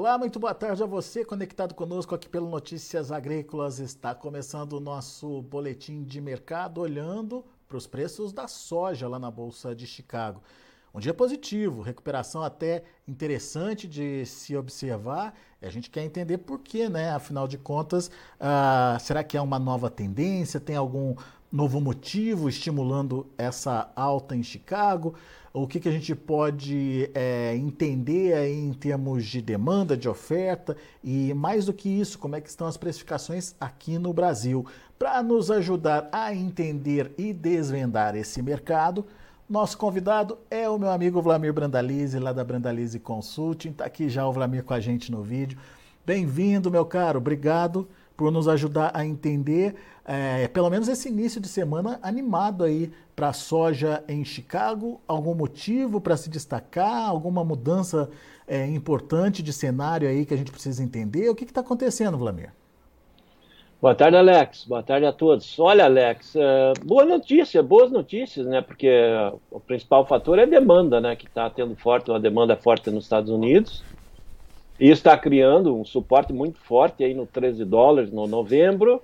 Olá, muito boa tarde a você conectado conosco aqui pelo Notícias Agrícolas. Está começando o nosso boletim de mercado olhando para os preços da soja lá na Bolsa de Chicago. Um dia positivo, recuperação até interessante de se observar. A gente quer entender por quê, né? Afinal de contas, uh, será que é uma nova tendência? Tem algum novo motivo estimulando essa alta em Chicago? O que, que a gente pode é, entender aí em termos de demanda, de oferta e mais do que isso, como é que estão as precificações aqui no Brasil? Para nos ajudar a entender e desvendar esse mercado, nosso convidado é o meu amigo Vlamir Brandalize, lá da Brandalize Consulting. Está aqui já o Vlamir com a gente no vídeo. Bem-vindo, meu caro. Obrigado por nos ajudar a entender, é, pelo menos esse início de semana animado aí para a soja em Chicago. Algum motivo para se destacar? Alguma mudança é, importante de cenário aí que a gente precisa entender? O que está acontecendo, Vlamir? Boa tarde, Alex. Boa tarde a todos. Olha, Alex, uh, boa notícia, boas notícias, né? Porque o principal fator é a demanda, né? Que está tendo forte, uma demanda forte nos Estados Unidos. E está criando um suporte muito forte aí no 13 dólares no novembro.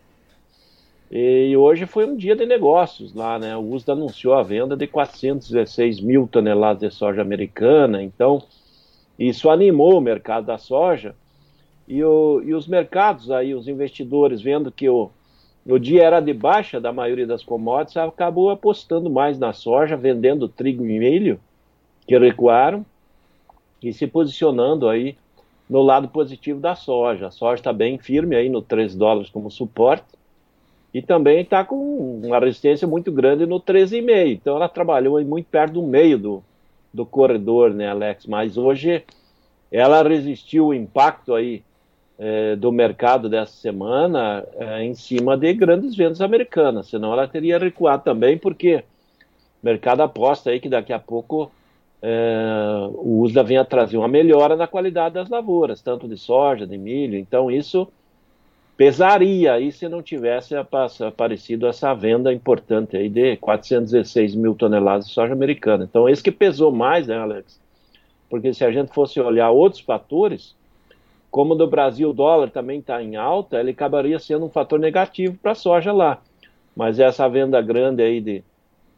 E hoje foi um dia de negócios lá, né? O USDA anunciou a venda de 416 mil toneladas de soja americana. Então, isso animou o mercado da soja. E, o, e os mercados aí, os investidores, vendo que o, o dia era de baixa da maioria das commodities, acabou apostando mais na soja, vendendo trigo e milho, que recuaram, e se posicionando aí no lado positivo da soja. A soja está bem firme aí no 13 dólares como suporte e também está com uma resistência muito grande no 13,5. Então ela trabalhou muito perto do meio do, do corredor, né, Alex? Mas hoje ela resistiu o impacto aí é, do mercado dessa semana é, em cima de grandes vendas americanas, senão ela teria recuado também, porque o mercado aposta aí que daqui a pouco é, o USDA venha trazer uma melhora na qualidade das lavouras, tanto de soja, de milho. Então, isso pesaria aí se não tivesse aparecido essa venda importante aí de 416 mil toneladas de soja americana. Então, esse que pesou mais, né, Alex? Porque se a gente fosse olhar outros fatores, como no Brasil o dólar também está em alta, ele acabaria sendo um fator negativo para a soja lá. Mas essa venda grande aí de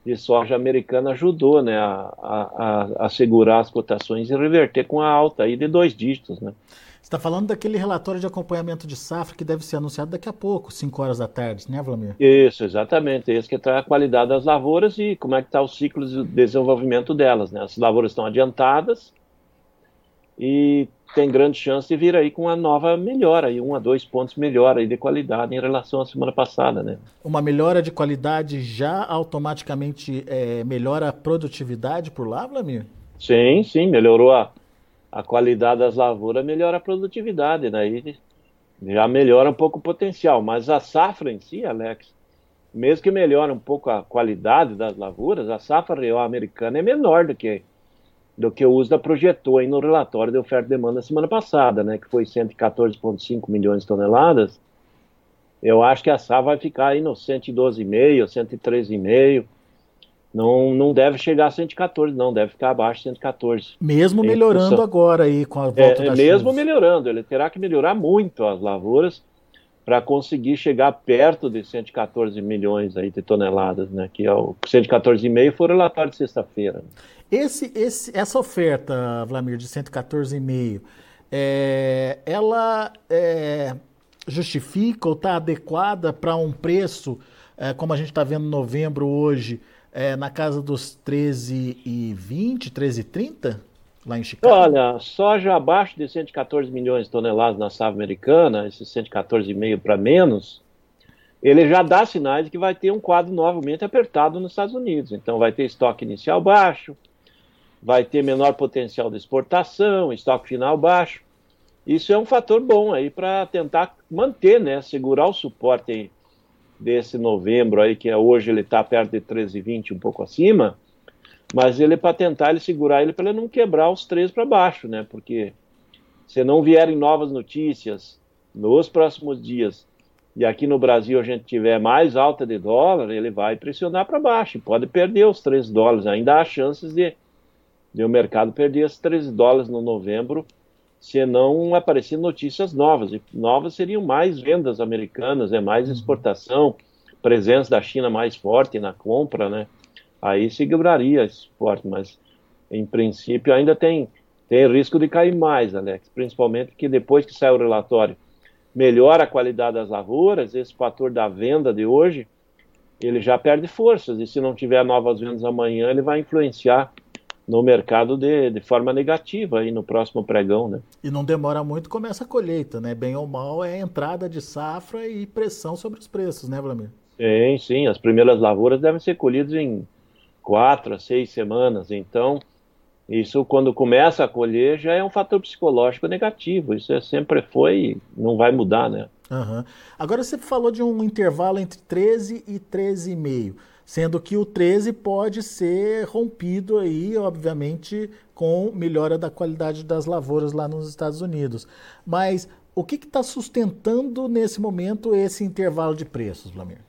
de soja americana ajudou né, a, a, a, segurar as cotações e reverter com a alta aí de dois dígitos. Né. Você está falando daquele relatório de acompanhamento de safra que deve ser anunciado daqui a pouco, 5 horas da tarde, né, Vladimir? Isso, exatamente. Esse que traz a qualidade das lavouras e como é que está o ciclo de desenvolvimento delas. Né? As lavouras estão adiantadas e tem grande chance de vir aí com uma nova melhora, aí, um a dois pontos melhor aí de qualidade em relação à semana passada, né? Uma melhora de qualidade já automaticamente é, melhora a produtividade por lá, Vlamir? Sim, sim, melhorou a, a qualidade das lavouras, melhora a produtividade, daí né? já melhora um pouco o potencial, mas a safra em si, Alex, mesmo que melhore um pouco a qualidade das lavouras, a safra real americana é menor do que do que o USDA projetou aí no relatório de oferta e demanda semana passada, né, que foi 114,5 milhões de toneladas. Eu acho que a SAF vai ficar aí no 112,5, 113,5. Não, não deve chegar a 114, não, deve ficar abaixo de 114. Mesmo melhorando agora aí com a volta é, da Mesmo melhorando, ele terá que melhorar muito as lavouras para conseguir chegar perto de 114 milhões aí de toneladas, né? Que é o 114,5 foi o relatório de sexta-feira. Esse, esse, essa oferta, Vlamir, de 114,5, é, ela é, justifica ou está adequada para um preço, é, como a gente está vendo em novembro hoje, é, na casa dos 13,20, 13,30? Lá em Chicago? Olha, soja abaixo de 114 milhões de toneladas na safra americana, esses 114,5 para menos, ele já dá sinais de que vai ter um quadro novamente apertado nos Estados Unidos. Então vai ter estoque inicial baixo, vai ter menor potencial de exportação, estoque final baixo. Isso é um fator bom aí para tentar manter, né, segurar o suporte aí desse novembro aí, que é, hoje ele está perto de 13,20, um pouco acima, mas ele para tentar ele segurar ele para ele não quebrar os três para baixo, né? Porque se não vierem novas notícias nos próximos dias e aqui no Brasil a gente tiver mais alta de dólar, ele vai pressionar para baixo, pode perder os 3 dólares, ainda há chances de, de o mercado perder esses 13 dólares no novembro se não aparecerem notícias novas. E novas seriam mais vendas americanas, é mais uhum. exportação, presença da China mais forte na compra, né? Aí seguraria esse forte, mas em princípio ainda tem, tem risco de cair mais, Alex, principalmente que depois que sai o relatório melhora a qualidade das lavouras, esse fator da venda de hoje, ele já perde forças, e se não tiver novas vendas amanhã, ele vai influenciar no mercado de, de forma negativa aí no próximo pregão, né? E não demora muito, começa a colheita, né? Bem ou mal é entrada de safra e pressão sobre os preços, né, Vladimir? Sim, sim. As primeiras lavouras devem ser colhidas em quatro a seis semanas. Então, isso quando começa a colher já é um fator psicológico negativo. Isso é, sempre foi, não vai mudar, né? Uhum. Agora você falou de um intervalo entre 13 e 13,5, sendo que o 13 pode ser rompido aí, obviamente, com melhora da qualidade das lavouras lá nos Estados Unidos. Mas o que está sustentando nesse momento esse intervalo de preços, Vlamir?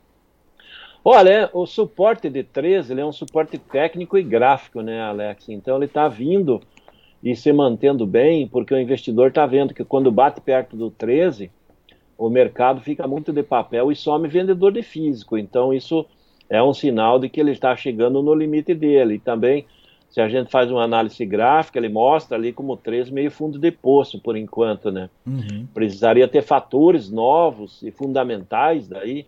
Olha, o suporte de 13 ele é um suporte técnico e gráfico, né, Alex? Então ele está vindo e se mantendo bem, porque o investidor está vendo que quando bate perto do 13, o mercado fica muito de papel e some vendedor de físico. Então isso é um sinal de que ele está chegando no limite dele. E também, se a gente faz uma análise gráfica, ele mostra ali como 13 meio fundo de poço, por enquanto, né? Uhum. Precisaria ter fatores novos e fundamentais daí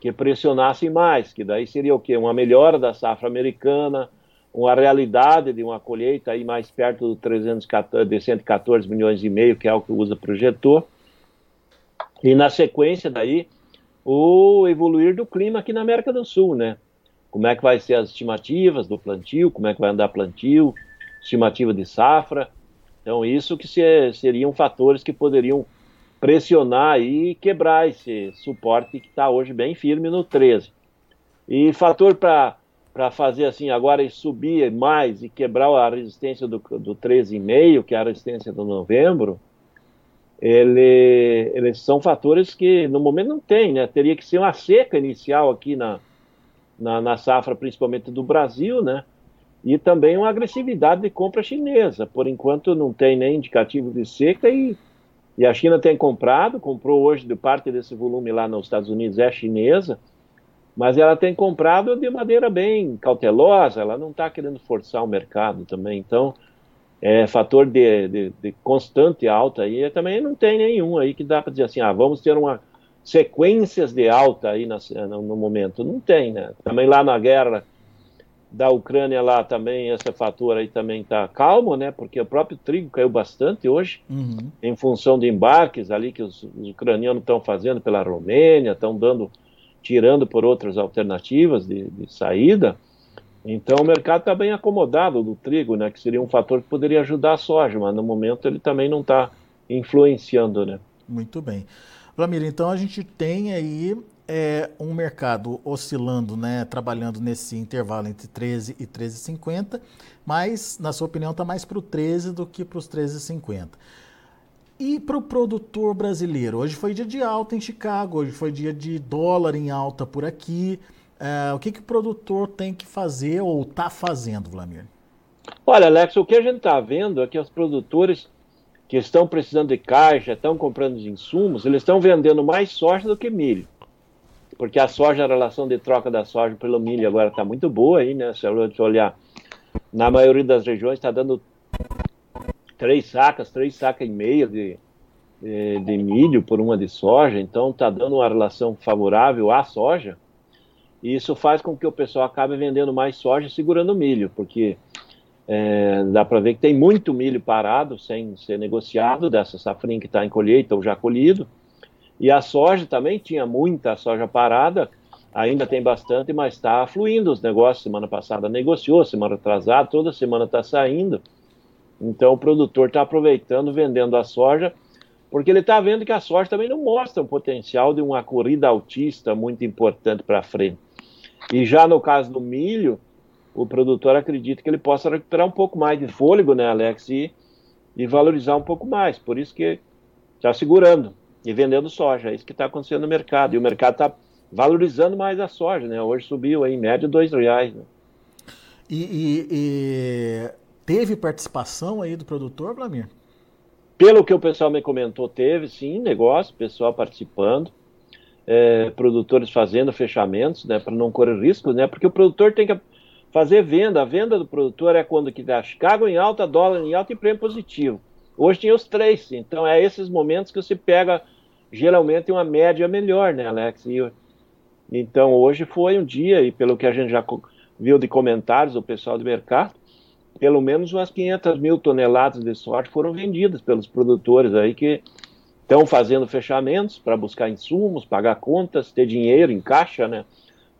que pressionassem mais, que daí seria o quê? Uma melhora da safra americana, uma realidade de uma colheita aí mais perto do 314, de 114 milhões e meio, que é o que o USA projetou. E na sequência daí, o evoluir do clima aqui na América do Sul, né? Como é que vai ser as estimativas do plantio, como é que vai andar plantio, estimativa de safra. Então, isso que se, seriam fatores que poderiam pressionar e quebrar esse suporte que está hoje bem firme no 13. E fator para fazer assim agora subir mais e quebrar a resistência do, do 13,5, que é a resistência do novembro, ele, eles são fatores que no momento não tem, né? Teria que ser uma seca inicial aqui na, na, na safra, principalmente do Brasil, né? E também uma agressividade de compra chinesa. Por enquanto não tem nem indicativo de seca e e a China tem comprado, comprou hoje de parte desse volume lá nos Estados Unidos, é chinesa, mas ela tem comprado de maneira bem cautelosa, ela não está querendo forçar o mercado também. Então, é, fator de, de, de, constante alta aí também não tem nenhum aí que dá para dizer assim, ah, vamos ter uma sequências de alta aí na, no, no momento. Não tem, né? Também lá na guerra da Ucrânia lá também, essa fatura aí também está calmo, né? Porque o próprio trigo caiu bastante hoje, uhum. em função de embarques ali que os, os ucranianos estão fazendo pela Romênia, estão dando, tirando por outras alternativas de, de saída. Então o mercado está bem acomodado do trigo, né? Que seria um fator que poderia ajudar a soja, mas no momento ele também não está influenciando, né? Muito bem. Vlamir, então a gente tem aí é um mercado oscilando, né, trabalhando nesse intervalo entre 13 e 13,50, mas, na sua opinião, está mais para o 13 do que para os 13,50. E para o produtor brasileiro? Hoje foi dia de alta em Chicago, hoje foi dia de dólar em alta por aqui. É, o que, que o produtor tem que fazer ou está fazendo, Vladimir? Olha, Alex, o que a gente está vendo é que os produtores que estão precisando de caixa, estão comprando os insumos, eles estão vendendo mais soja do que milho porque a soja, a relação de troca da soja pelo milho agora está muito boa aí, né? Se gente olhar, na maioria das regiões está dando três sacas, três sacas e meia de, de milho por uma de soja, então está dando uma relação favorável à soja, e isso faz com que o pessoal acabe vendendo mais soja e segurando milho, porque é, dá para ver que tem muito milho parado sem ser negociado dessa safrinha que está em colheita ou já colhido, e a soja também tinha muita soja parada, ainda tem bastante, mas está fluindo os negócios. Semana passada negociou, semana atrasada, toda semana está saindo. Então o produtor está aproveitando, vendendo a soja, porque ele está vendo que a soja também não mostra o potencial de uma corrida altista muito importante para frente. E já no caso do milho, o produtor acredita que ele possa recuperar um pouco mais de fôlego, né, Alex, e, e valorizar um pouco mais. Por isso que está segurando e vendendo soja. É isso que está acontecendo no mercado. E o mercado está valorizando mais a soja, né? Hoje subiu aí, em média dois reais. Né? E, e, e, teve participação aí do produtor, Vlamir? Pelo que o pessoal me comentou, teve sim negócio, pessoal participando, é, produtores fazendo fechamentos, né, para não correr risco, né, porque o produtor tem que fazer venda. A venda do produtor é quando que dá Chicago em alta, dólar em alta e prêmio positivo. Hoje tinha os três, então é esses momentos que você pega geralmente uma média melhor, né, Alex? E, então hoje foi um dia, e pelo que a gente já viu de comentários do pessoal do mercado, pelo menos umas 500 mil toneladas de soja foram vendidas pelos produtores aí que estão fazendo fechamentos para buscar insumos, pagar contas, ter dinheiro em caixa, né?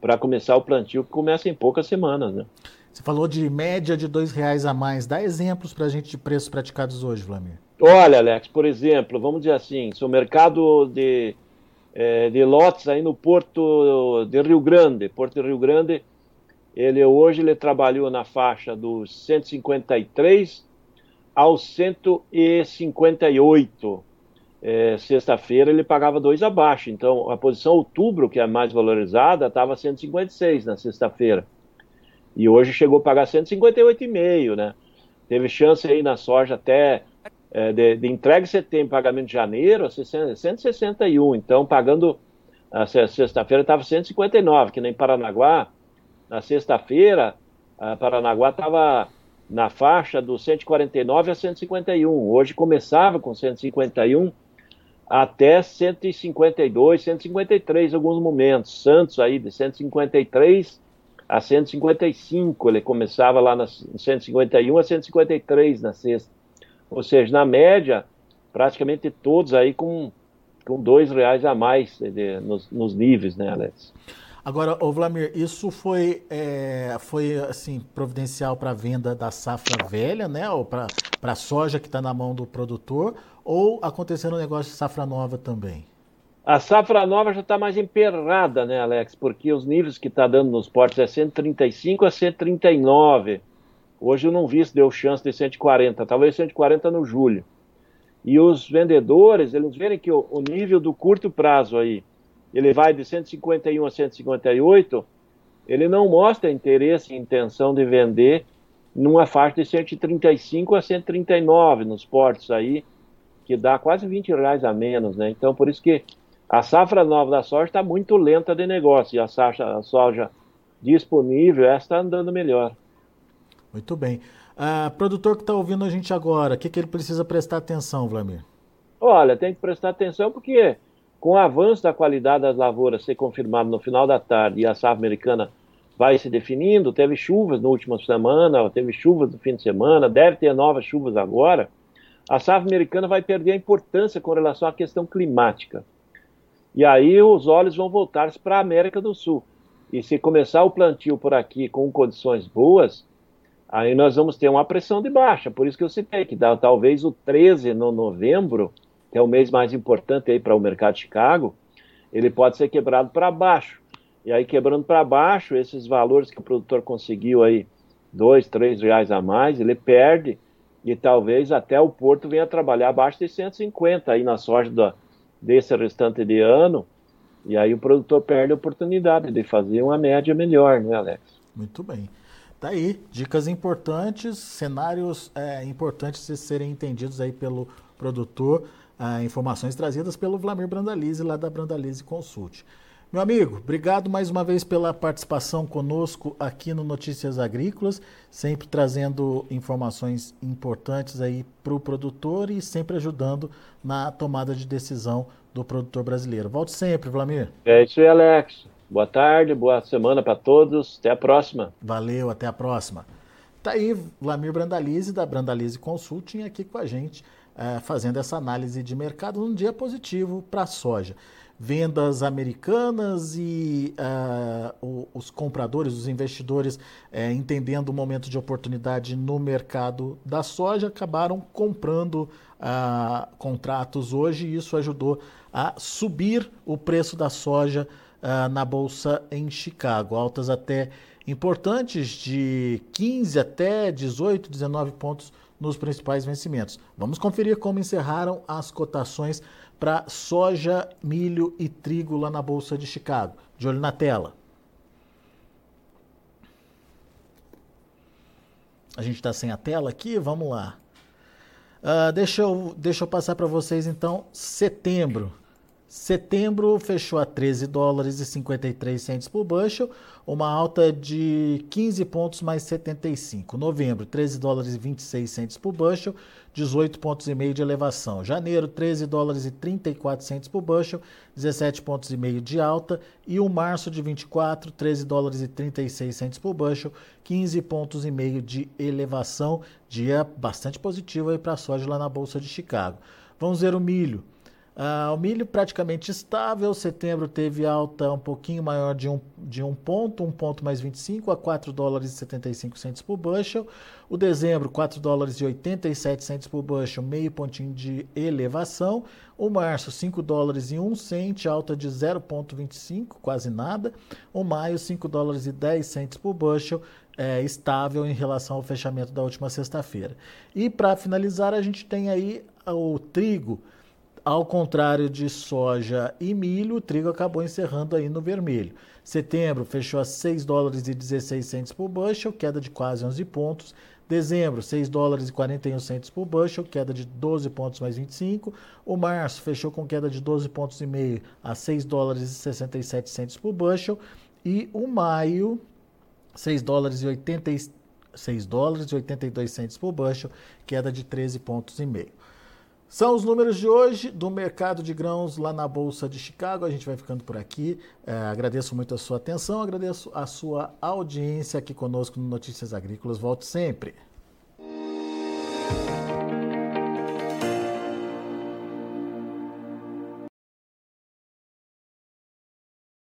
Para começar o plantio que começa em poucas semanas, né? Você falou de média de dois reais a mais. Dá exemplos para a gente de preços praticados hoje, Vladimir. Olha, Alex, por exemplo, vamos dizer assim, se o mercado de, é, de lotes aí no Porto de Rio Grande, Porto de Rio Grande, ele hoje ele trabalhou na faixa dos 153 aos 158. É, Sexta-feira ele pagava dois abaixo, então a posição outubro, que é a mais valorizada, estava 156 na sexta-feira. E hoje chegou a pagar 158,5, né? Teve chance aí na soja até é, de, de entrega em setembro, pagamento de janeiro, 161. Então, pagando a sexta-feira estava 159, que nem Paranaguá. Na sexta-feira, Paranaguá estava na faixa do 149 a 151. Hoje começava com 151 até 152, 153 em alguns momentos. Santos aí de 153 a 155, ele começava lá na 151 a 153 na sexta. Ou seja, na média, praticamente todos aí com, com dois reais a mais de, nos, nos, níveis, né, Alex? Agora, ô Vlamir, isso foi, é, foi assim, providencial para a venda da safra velha, né? Ou para a soja que está na mão do produtor, ou acontecendo um negócio de safra nova também? A safra nova já está mais emperrada, né, Alex? Porque os níveis que está dando nos portos é 135 a 139. Hoje eu não vi se deu chance de 140, talvez 140 no julho. E os vendedores, eles verem que o, o nível do curto prazo aí, ele vai de 151 a 158, ele não mostra interesse e intenção de vender numa faixa de 135 a 139 nos portos aí, que dá quase 20 reais a menos, né? Então, por isso que a safra nova da soja está muito lenta de negócio e a, a soja disponível, está andando melhor. Muito bem. Uh, produtor que está ouvindo a gente agora, o que, que ele precisa prestar atenção, Vlamir? Olha, tem que prestar atenção porque com o avanço da qualidade das lavouras ser confirmado no final da tarde e a safra americana vai se definindo, teve chuvas na última semana, teve chuvas no fim de semana, deve ter novas chuvas agora, a safra americana vai perder a importância com relação à questão climática. E aí os olhos vão voltar-se para a América do Sul. E se começar o plantio por aqui com condições boas, aí nós vamos ter uma pressão de baixa. Por isso que eu citei que dá, talvez o 13 no novembro, que é o mês mais importante aí para o mercado de Chicago, ele pode ser quebrado para baixo. E aí quebrando para baixo, esses valores que o produtor conseguiu aí, dois, três reais a mais, ele perde e talvez até o Porto venha trabalhar abaixo de 150 aí na soja da, desse restante de ano, e aí o produtor perde a oportunidade de fazer uma média melhor, né, Alex? Muito bem. Tá aí, dicas importantes, cenários é, importantes de serem entendidos aí pelo produtor, é, informações trazidas pelo Vlamir Brandalize, lá da Brandalize Consult. Meu amigo, obrigado mais uma vez pela participação conosco aqui no Notícias Agrícolas, sempre trazendo informações importantes aí para o produtor e sempre ajudando na tomada de decisão do produtor brasileiro. Volte sempre, Vlamir. É isso aí, Alex. Boa tarde, boa semana para todos. Até a próxima. Valeu, até a próxima. Tá aí, Vlamir Brandalize, da Brandalize Consulting, aqui com a gente, é, fazendo essa análise de mercado num dia positivo para a soja. Vendas americanas e uh, os compradores, os investidores, uh, entendendo o momento de oportunidade no mercado da soja, acabaram comprando uh, contratos hoje e isso ajudou a subir o preço da soja na bolsa em Chicago, altas até importantes de 15 até 18, 19 pontos nos principais vencimentos. Vamos conferir como encerraram as cotações para soja, milho e trigo lá na Bolsa de Chicago. De olho na tela. A gente está sem a tela aqui, vamos lá. Uh, deixa, eu, deixa eu passar para vocês então setembro. Setembro fechou a 13 dólares e 53 centes por bushel, uma alta de 15 pontos mais 75. Novembro, 13 dólares e 26 centes por bushel, 18 pontos e meio de elevação. Janeiro, 13 dólares e 34 centes por bushel, 17 pontos e meio de alta. E o março de 24, 13 dólares e 36 centes por bushel, 15 pontos e meio de elevação. Dia bastante positivo aí para a soja lá na Bolsa de Chicago. Vamos ver o milho. Uh, o milho praticamente estável, setembro teve alta um pouquinho maior de um, de um ponto, um ponto mais 25 a 4 dólares e 75 centos por bushel. O dezembro, 4 dólares e 87 centos por bushel, meio pontinho de elevação. O março, 5 dólares e 1 cento, alta de 0,25, quase nada. O maio, 5 dólares e 10 centos por bushel, é, estável em relação ao fechamento da última sexta-feira. E para finalizar, a gente tem aí o trigo ao contrário de soja e milho, o trigo acabou encerrando aí no vermelho. Setembro fechou a 6 dólares e 16 centos por bushel, queda de quase 11 pontos. Dezembro, 6 dólares e 41 centos por bushel, queda de 12 pontos mais 25. O março fechou com queda de 12 pontos e meio a 6 dólares e 67 centos por bushel. E o maio, 6 dólares e 80, 6 dólares e 82 centos por bushel, queda de 13 pontos e meio. São os números de hoje do mercado de grãos lá na Bolsa de Chicago. A gente vai ficando por aqui. É, agradeço muito a sua atenção, agradeço a sua audiência aqui conosco no Notícias Agrícolas. Volte sempre.